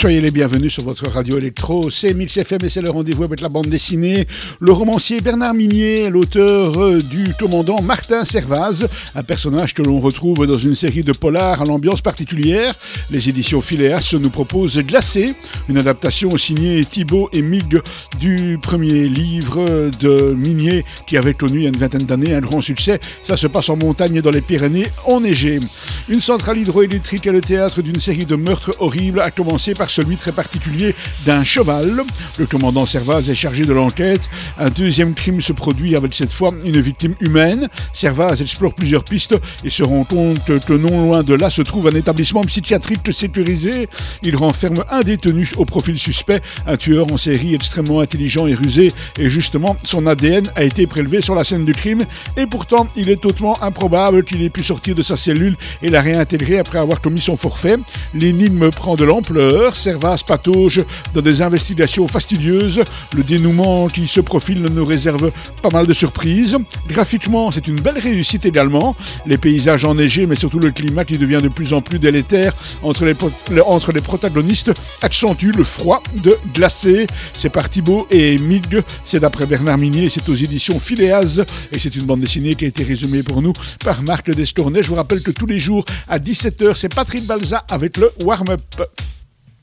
Soyez les bienvenus sur votre radio électro, c'est Mix FM et c'est le rendez-vous avec la bande dessinée. Le romancier Bernard Minier, l'auteur euh, du commandant Martin Servaz, un personnage que l'on retrouve dans une série de polars à l'ambiance particulière. Les éditions Phileas nous proposent Glacé, une adaptation signée Thibaut et Mig du premier livre de Minier qui avait connu il y a une vingtaine d'années un grand succès. Ça se passe en montagne dans les Pyrénées enneigées. Une centrale hydroélectrique est le théâtre d'une série de meurtres horribles commencer par celui très particulier d'un cheval. Le commandant Servaz est chargé de l'enquête. Un deuxième crime se produit avec cette fois une victime humaine. Servaz explore plusieurs pistes et se rend compte que non loin de là se trouve un établissement psychiatrique sécurisé. Il renferme un détenu au profil suspect, un tueur en série extrêmement intelligent et rusé. Et justement, son ADN a été prélevé sur la scène du crime. Et pourtant, il est hautement improbable qu'il ait pu sortir de sa cellule la réintégrer après avoir commis son forfait. L'énigme prend de l'ampleur Servas patauge dans des investigations fastidieuses. Le dénouement qui se profile nous réserve pas mal de surprises. Graphiquement, c'est une belle réussite également. Les paysages enneigés, mais surtout le climat qui devient de plus en plus délétère entre les, entre les protagonistes accentue le froid de glacé. C'est par Thibaut et Mig. C'est d'après Bernard Minier. C'est aux éditions Phileas. Et c'est une bande dessinée qui a été résumée pour nous par Marc Destournay. Je vous rappelle que tous les jours à 17h, c'est Patrick Balza avec le warm-up.